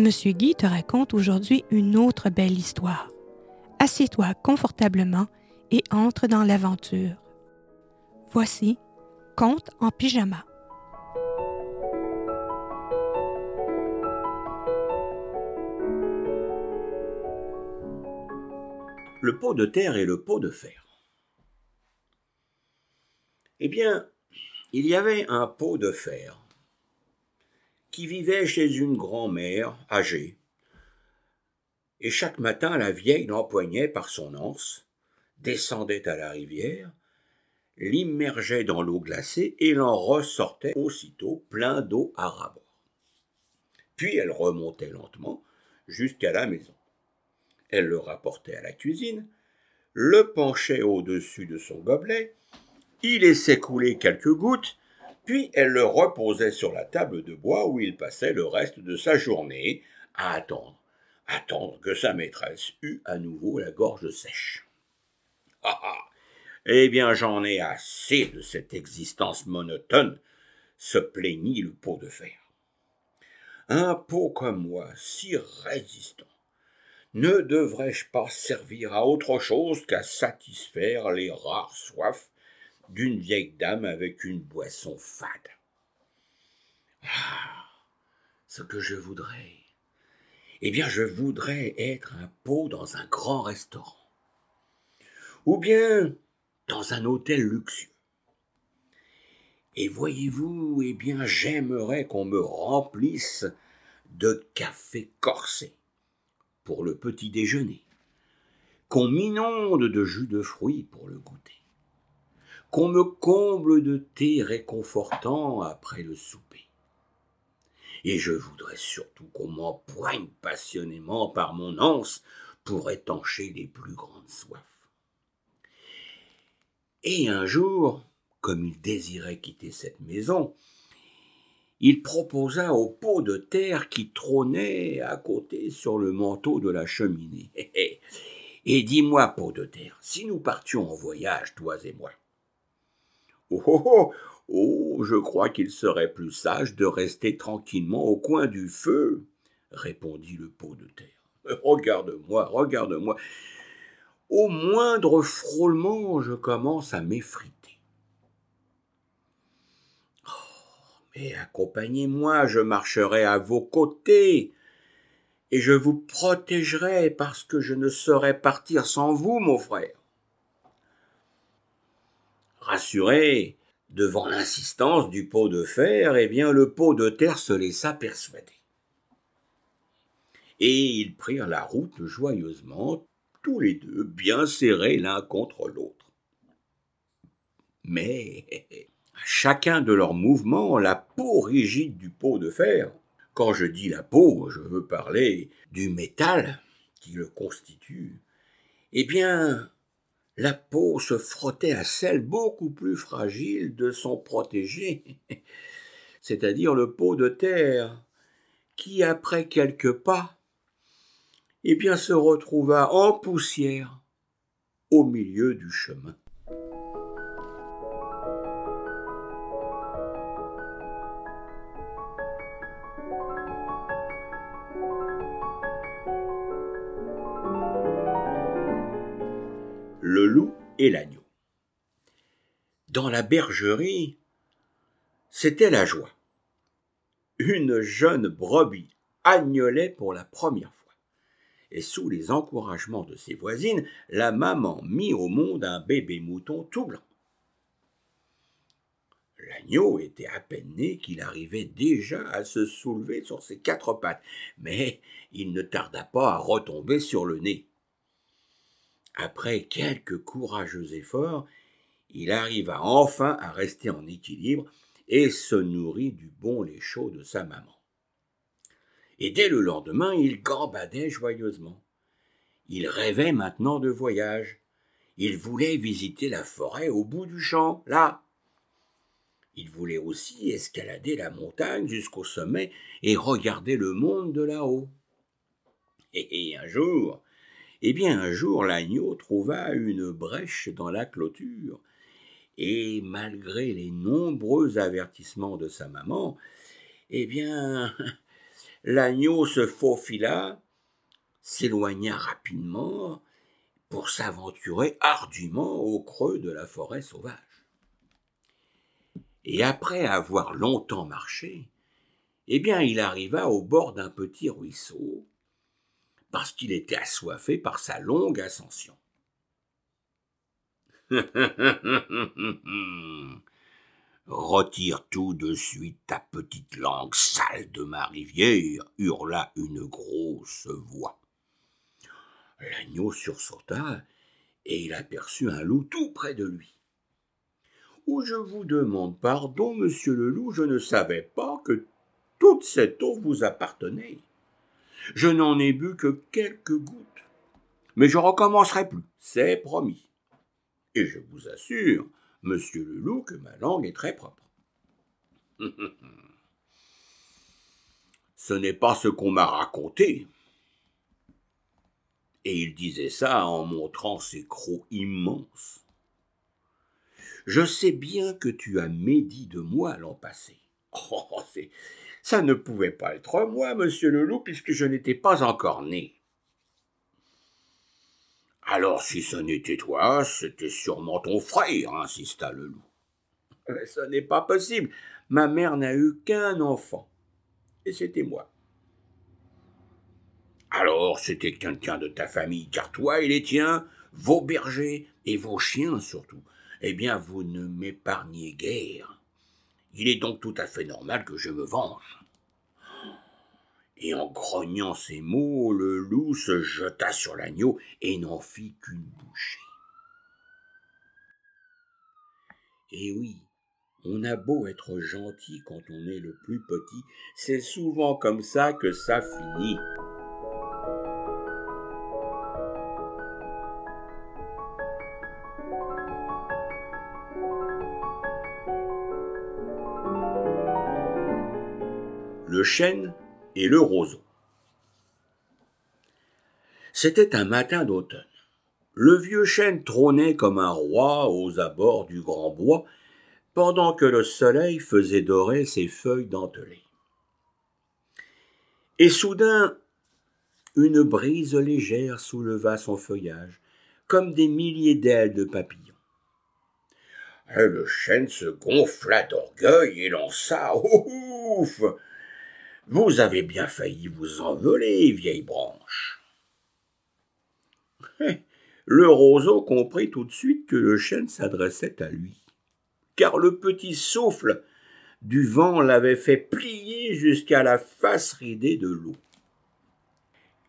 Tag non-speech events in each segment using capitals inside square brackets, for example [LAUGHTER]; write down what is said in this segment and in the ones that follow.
Monsieur Guy te raconte aujourd'hui une autre belle histoire. Assieds-toi confortablement et entre dans l'aventure. Voici Conte en pyjama. Le pot de terre et le pot de fer. Eh bien, il y avait un pot de fer qui vivait chez une grand-mère âgée. Et chaque matin, la vieille l'empoignait par son anse, descendait à la rivière, l'immergeait dans l'eau glacée et l'en ressortait aussitôt plein d'eau à rabord. Puis elle remontait lentement jusqu'à la maison. Elle le rapportait à la cuisine, le penchait au-dessus de son gobelet, y laissait couler quelques gouttes, puis elle le reposait sur la table de bois où il passait le reste de sa journée à attendre, attendre que sa maîtresse eût à nouveau la gorge sèche. Ah ah Eh bien, j'en ai assez de cette existence monotone, se plaignit le pot de fer. Un pot comme moi, si résistant, ne devrais-je pas servir à autre chose qu'à satisfaire les rares soifs d'une vieille dame avec une boisson fade. Ah, ce que je voudrais. Eh bien, je voudrais être un pot dans un grand restaurant. Ou bien dans un hôtel luxueux. Et voyez-vous, eh bien, j'aimerais qu'on me remplisse de café corsé pour le petit déjeuner, qu'on m'inonde de jus de fruits pour le goûter qu'on me comble de thé réconfortant après le souper. Et je voudrais surtout qu'on m'empoigne passionnément par mon anse pour étancher les plus grandes soifs. Et un jour, comme il désirait quitter cette maison, il proposa au pot de terre qui trônait à côté sur le manteau de la cheminée. [LAUGHS] Et dis-moi, pot de terre, si nous partions en voyage, toi et moi, Oh, oh, oh, oh je crois qu'il serait plus sage de rester tranquillement au coin du feu, répondit le pot de terre. [LAUGHS] Regarde-moi, regarde-moi. Au moindre frôlement, je commence à m'effriter. Oh, mais accompagnez-moi, je marcherai à vos côtés, et je vous protégerai parce que je ne saurais partir sans vous, mon frère. Rassuré devant l'insistance du pot de fer, eh bien le pot de terre se laissa persuader. Et ils prirent la route joyeusement, tous les deux bien serrés l'un contre l'autre. Mais à chacun de leurs mouvements, la peau rigide du pot de fer, quand je dis la peau, je veux parler du métal qui le constitue, eh bien, la peau se frottait à celle beaucoup plus fragile de son protégé, [LAUGHS] c'est-à-dire le pot de terre, qui, après quelques pas, eh se retrouva en poussière au milieu du chemin. Le loup et l'agneau. Dans la bergerie, c'était la joie. Une jeune brebis agnolait pour la première fois. Et sous les encouragements de ses voisines, la maman mit au monde un bébé mouton tout blanc. L'agneau était à peine né qu'il arrivait déjà à se soulever sur ses quatre pattes, mais il ne tarda pas à retomber sur le nez. Après quelques courageux efforts, il arriva enfin à rester en équilibre et se nourrit du bon lait chaud de sa maman. Et dès le lendemain, il gambadait joyeusement. Il rêvait maintenant de voyage. Il voulait visiter la forêt au bout du champ, là. Il voulait aussi escalader la montagne jusqu'au sommet et regarder le monde de là-haut. Et, un jour, eh bien, un jour, l'agneau trouva une brèche dans la clôture, et malgré les nombreux avertissements de sa maman, eh bien, [LAUGHS] l'agneau se faufila, s'éloigna rapidement pour s'aventurer hardiment au creux de la forêt sauvage. Et après avoir longtemps marché, eh bien il arriva au bord d'un petit ruisseau, parce qu'il était assoiffé par sa longue ascension. [LAUGHS] Retire tout de suite ta petite langue sale de ma rivière, hurla une grosse voix. L'agneau sursauta, et il aperçut un loup tout près de lui. Où je vous demande pardon, monsieur le loup, je ne savais pas que toute cette eau vous appartenait. Je n'en ai bu que quelques gouttes. Mais je recommencerai plus, c'est promis. Et je vous assure, monsieur le loup, que ma langue est très propre. [LAUGHS] ce n'est pas ce qu'on m'a raconté. Et il disait ça en montrant ses crocs immenses. Je sais bien que tu as médit de moi l'an passé. [LAUGHS] Oh, ça ne pouvait pas être moi, monsieur le loup, puisque je n'étais pas encore né. Alors, si ce n'était toi, c'était sûrement ton frère, insista le loup. Ce n'est pas possible. Ma mère n'a eu qu'un enfant. Et c'était moi. Alors c'était quelqu'un de ta famille, car toi et les tiens, vos bergers et vos chiens surtout, eh bien vous ne m'épargnez guère. Il est donc tout à fait normal que je me venge. Et en grognant ces mots, le loup se jeta sur l'agneau et n'en fit qu'une bouchée. Et oui, on a beau être gentil quand on est le plus petit, c'est souvent comme ça que ça finit. Le chêne et le roseau. C'était un matin d'automne. Le vieux chêne trônait comme un roi aux abords du grand bois, pendant que le soleil faisait dorer ses feuilles dentelées. Et soudain, une brise légère souleva son feuillage, comme des milliers d'ailes de papillons. Et le chêne se gonfla d'orgueil et lança Ouf vous avez bien failli vous envoler, vieille branche. [LAUGHS] Le roseau comprit tout de suite que le chêne s'adressait à lui, car le petit souffle du vent l'avait fait plier jusqu'à la face ridée de l'eau.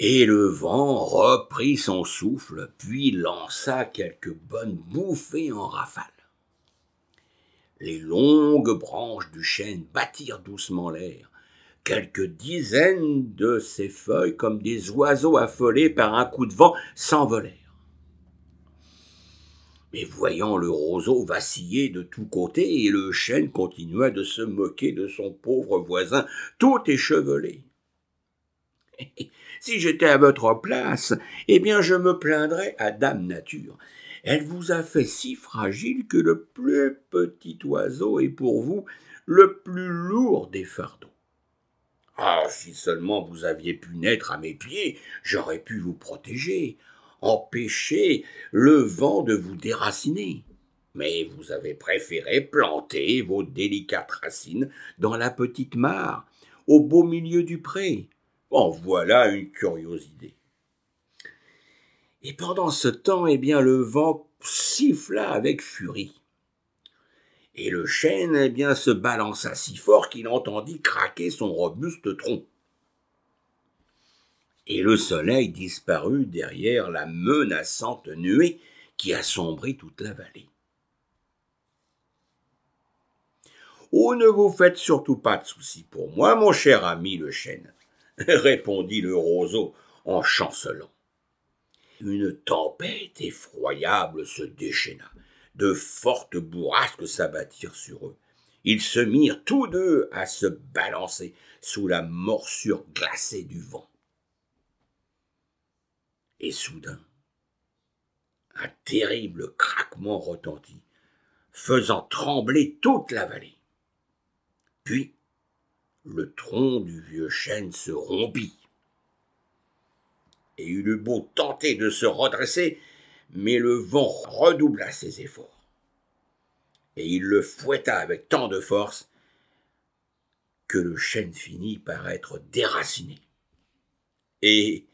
Et le vent reprit son souffle, puis lança quelques bonnes bouffées en rafale. Les longues branches du chêne battirent doucement l'air, Quelques dizaines de ces feuilles, comme des oiseaux affolés par un coup de vent, s'envolèrent. Mais voyant le roseau vaciller de tous côtés, et le chêne continua de se moquer de son pauvre voisin, tout échevelé. [LAUGHS] si j'étais à votre place, eh bien je me plaindrais à Dame Nature. Elle vous a fait si fragile que le plus petit oiseau est pour vous le plus lourd des fardeaux. Ah, si seulement vous aviez pu naître à mes pieds, j'aurais pu vous protéger, empêcher le vent de vous déraciner. Mais vous avez préféré planter vos délicates racines dans la petite mare, au beau milieu du pré. En voilà une curieuse idée. Et pendant ce temps, eh bien, le vent siffla avec furie et le chêne eh se balança si fort qu'il entendit craquer son robuste tronc. Et le soleil disparut derrière la menaçante nuée qui assombrit toute la vallée. Oh, ne vous faites surtout pas de soucis pour moi, mon cher ami le chêne, [LAUGHS] répondit le roseau en chancelant. Une tempête effroyable se déchaîna de fortes bourrasques s'abattirent sur eux. Ils se mirent tous deux à se balancer sous la morsure glacée du vent. Et soudain, un terrible craquement retentit, faisant trembler toute la vallée. Puis, le tronc du vieux chêne se rompit. Et il eut beau tenter de se redresser, mais le vent redoubla ses efforts. Et il le fouetta avec tant de force que le chêne finit par être déraciné. Et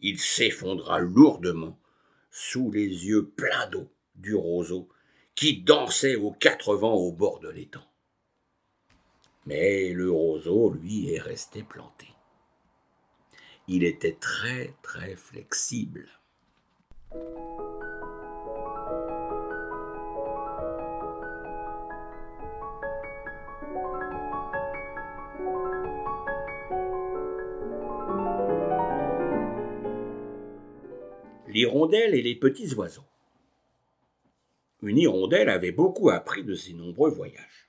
il s'effondra lourdement sous les yeux pleins d'eau du roseau qui dansait aux quatre vents au bord de l'étang. Mais le roseau, lui, est resté planté. Il était très très flexible. Et les petits oiseaux. Une hirondelle avait beaucoup appris de ses nombreux voyages.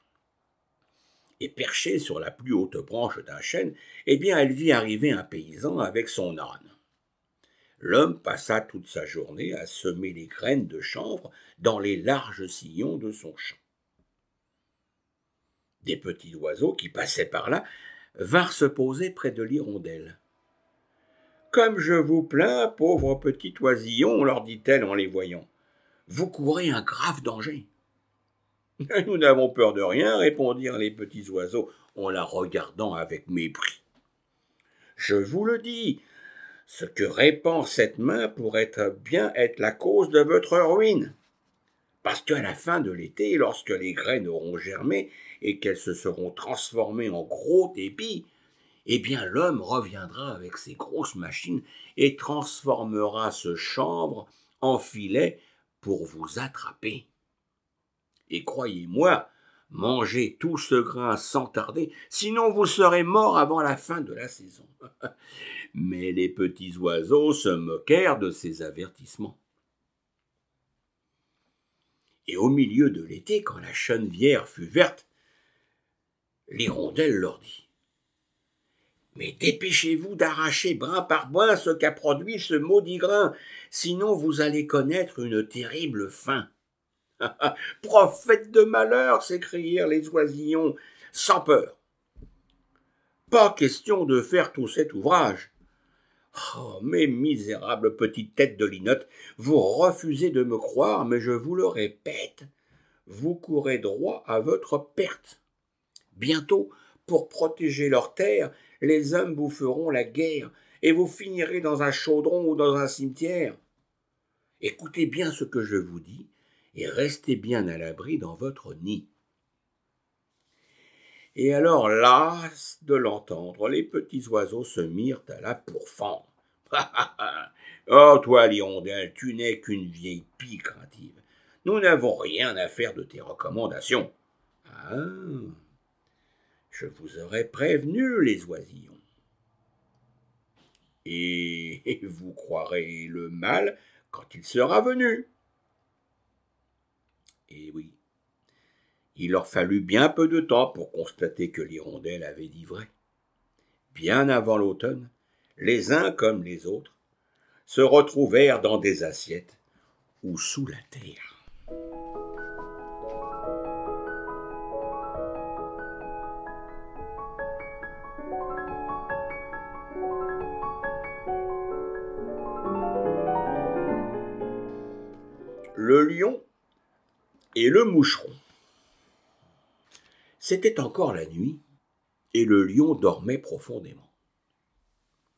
Et perchée sur la plus haute branche d'un chêne, eh bien, elle vit arriver un paysan avec son âne. L'homme passa toute sa journée à semer les graines de chanvre dans les larges sillons de son champ. Des petits oiseaux qui passaient par là vinrent se poser près de l'hirondelle. Comme je vous plains, pauvre petit oisillon, leur dit-elle en les voyant, vous courez un grave danger. [LAUGHS] Nous n'avons peur de rien, répondirent les petits oiseaux en la regardant avec mépris. Je vous le dis, ce que répand cette main pourrait bien être la cause de votre ruine. Parce qu'à la fin de l'été, lorsque les graines auront germé et qu'elles se seront transformées en gros épis, eh bien l'homme reviendra avec ses grosses machines et transformera ce chanvre en filet pour vous attraper. Et croyez-moi, mangez tout ce grain sans tarder, sinon vous serez mort avant la fin de la saison. [LAUGHS] Mais les petits oiseaux se moquèrent de ces avertissements. Et au milieu de l'été, quand la chenevière fut verte, l'hirondelle leur dit mais dépêchez-vous d'arracher brin par brin ce qu'a produit ce maudit grain, sinon vous allez connaître une terrible fin. Prophète de malheur, s'écrièrent les oisillons, sans peur. Pas question de faire tout cet ouvrage. Oh, mes misérables petites têtes de linotte, vous refusez de me croire, mais je vous le répète, vous courez droit à votre perte. Bientôt, pour protéger leur terre, les hommes vous feront la guerre, et vous finirez dans un chaudron ou dans un cimetière. Écoutez bien ce que je vous dis, et restez bien à l'abri dans votre nid. Et alors, las de l'entendre, les petits oiseaux se mirent à la pourfendre. oh, toi, l'hirondelle, tu n'es qu'une vieille pie craintive. Nous n'avons rien à faire de tes recommandations. Ah, je vous aurais prévenu, les oisillons. [LAUGHS] Et vous croirez le mal quand il sera venu. Et oui, il leur fallut bien peu de temps pour constater que l'hirondelle avait dit vrai. Bien avant l'automne, les uns comme les autres se retrouvèrent dans des assiettes ou sous la terre. Et le moucheron. C'était encore la nuit, et le lion dormait profondément.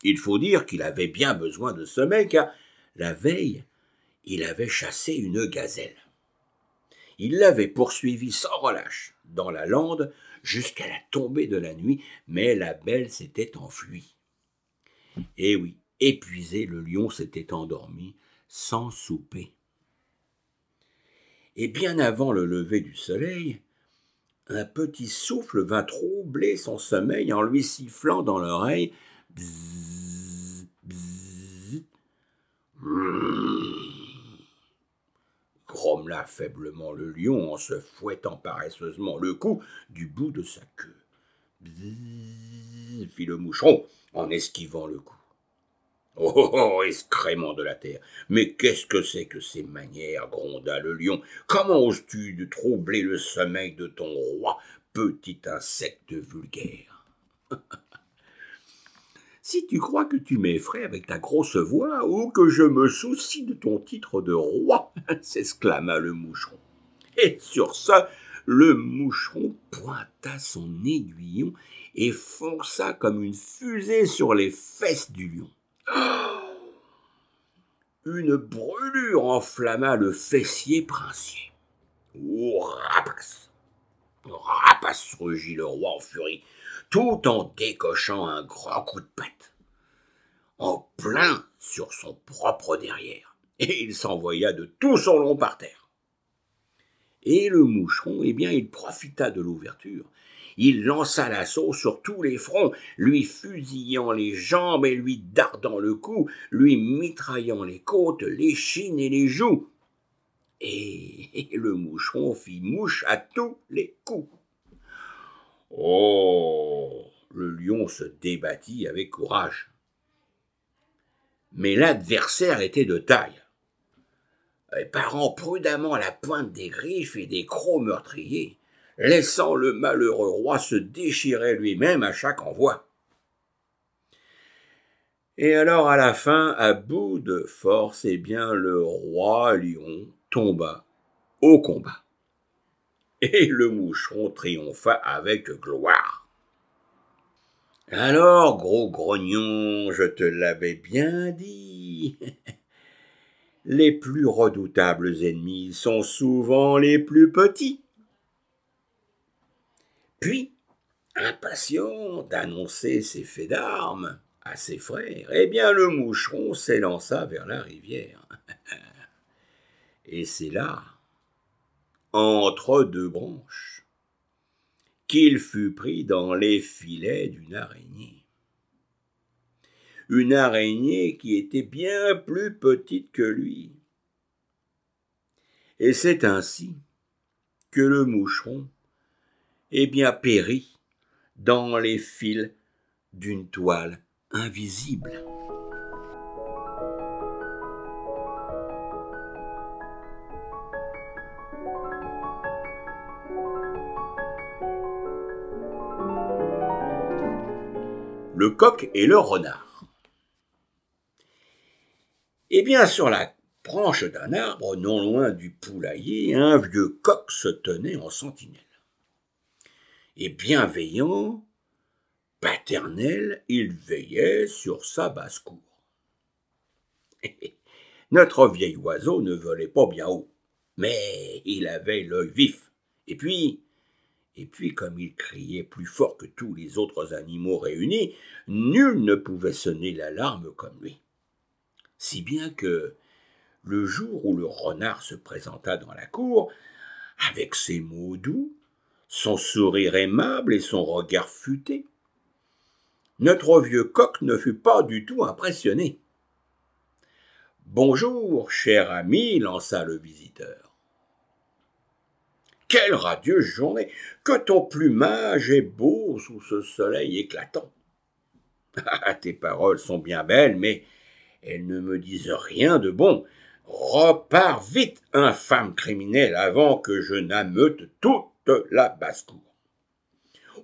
Il faut dire qu'il avait bien besoin de sommeil, car la veille, il avait chassé une gazelle. Il l'avait poursuivie sans relâche dans la lande jusqu'à la tombée de la nuit, mais la belle s'était enfuie. Et oui, épuisé, le lion s'était endormi sans souper et bien avant le lever du soleil, un petit souffle vint troubler son sommeil en lui sifflant dans l'oreille bzzz, bzzz. grommela faiblement le lion en se fouettant paresseusement le cou du bout de sa queue. Bzzz, fit le moucheron en esquivant le coup. Oh, oh, oh, excrément de la terre. Mais qu'est-ce que c'est que ces manières gronda le lion? Comment oses-tu de troubler le sommeil de ton roi, petit insecte vulgaire? [LAUGHS] Si tu crois que tu m'effraies avec ta grosse voix ou que je me soucie de ton titre de roi, [LAUGHS] s'exclama le moucheron. Et sur ça, le moucheron pointa son aiguillon et fonça comme une fusée sur les fesses du lion. [GASPS] Une brûlure enflamma le fessier princier. Oh, rapace Rapace rugit le roi en furie, tout en décochant un grand coup de patte. En plein sur son propre derrière. Et il s'envoya de tout son long par terre. Et le moucheron, eh bien, il profita de l'ouverture. Il lança l'assaut sur tous les fronts, lui fusillant les jambes et lui dardant le cou, lui mitraillant les côtes, les chines et les joues. Et le moucheron fit mouche à tous les coups. Oh Le lion se débattit avec courage. Mais l'adversaire était de taille. Parant prudemment la pointe des griffes et des crocs meurtriers, laissant le malheureux roi se déchirer lui-même à chaque envoi. Et alors à la fin, à bout de force, eh bien le roi lion tomba au combat. Et le moucheron triompha avec gloire. Alors, gros grognon, je te l'avais bien dit. [LAUGHS] Les plus redoutables ennemis sont souvent les plus petits. Impatient d'annoncer ses faits d'armes à ses frères, eh bien le moucheron s'élança vers la rivière. [LAUGHS] Et c'est là, entre deux branches, qu'il fut pris dans les filets d'une araignée une araignée qui était bien plus petite que lui. Et c'est ainsi que le moucheron est bien péri dans les fils d'une toile invisible. Le coq et le renard. Eh bien, sur la branche d'un arbre, non loin du poulailler, un vieux coq se tenait en sentinelle. Et bienveillant, paternel, il veillait sur sa basse-cour. [LAUGHS] Notre vieil oiseau ne volait pas bien haut, mais il avait l'œil vif. Et puis, et puis, comme il criait plus fort que tous les autres animaux réunis, nul ne pouvait sonner l'alarme comme lui si bien que le jour où le renard se présenta dans la cour, avec ses mots doux, son sourire aimable et son regard futé, notre vieux coq ne fut pas du tout impressionné. Bonjour, cher ami, lança le visiteur. Quelle radieuse journée Que ton plumage est beau sous ce soleil éclatant. Ah, tes paroles sont bien belles, mais elles ne me disent rien de bon. Repars vite, infâme criminel, avant que je n'ameute toute la basse-cour.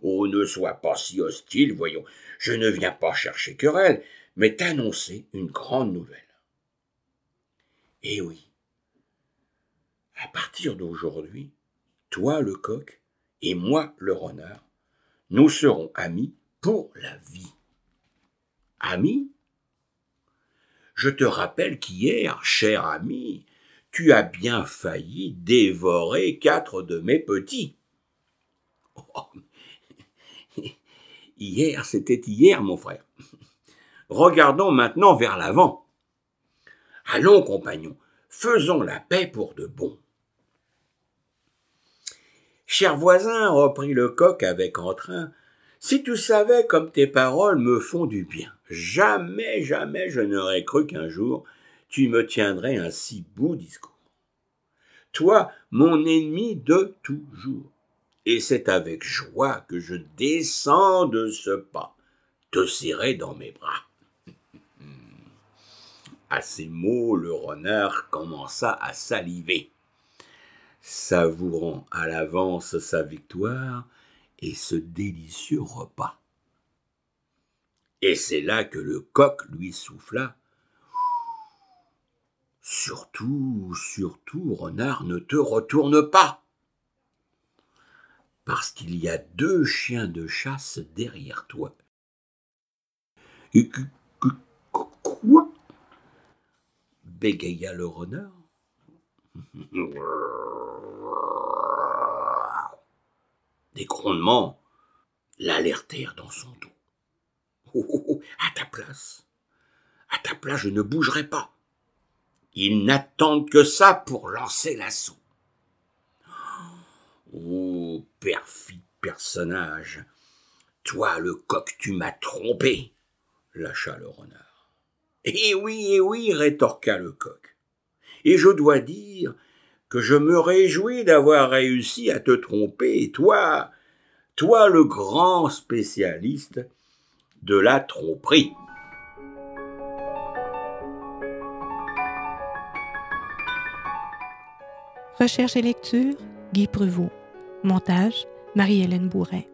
Oh, ne sois pas si hostile, voyons. Je ne viens pas chercher querelle, mais t'annoncer une grande nouvelle. Eh oui. À partir d'aujourd'hui, toi le coq et moi le renard, nous serons amis pour la vie. Amis? Je te rappelle qu'hier, cher ami, tu as bien failli dévorer quatre de mes petits. [LAUGHS] Hier, c'était hier, mon frère. Regardons maintenant vers l'avant. Allons, compagnons, faisons la paix pour de bon. Cher voisin, reprit le coq avec entrain, si tu savais comme tes paroles me font du bien, jamais, jamais je n'aurais cru qu'un jour tu me tiendrais un si beau discours. Toi, mon ennemi de toujours. Et c'est avec joie que je descends de ce pas, te serrer dans mes bras. À ces mots, le renard commença à saliver, savourant à l'avance sa victoire, et ce délicieux repas. Et c'est là que le coq lui souffla. Surtout, surtout, renard, ne te retourne pas. Parce qu'il y a deux chiens de chasse derrière toi. Et quoi? Bégaya le renard. Des grondements l'alertèrent dans son dos. Oh, oh, oh, à ta place, à ta place, je ne bougerai pas. Ils n'attendent que ça pour lancer l'assaut. Oh, perfide personnage, toi le coq, tu m'as trompé, lâcha le renard. Eh oui, eh oui, rétorqua le coq. Et je dois dire que je me réjouis d'avoir réussi à te tromper, toi, toi le grand spécialiste de la tromperie. Recherche et lecture, Guy Prevot. Montage, Marie-Hélène Bourret.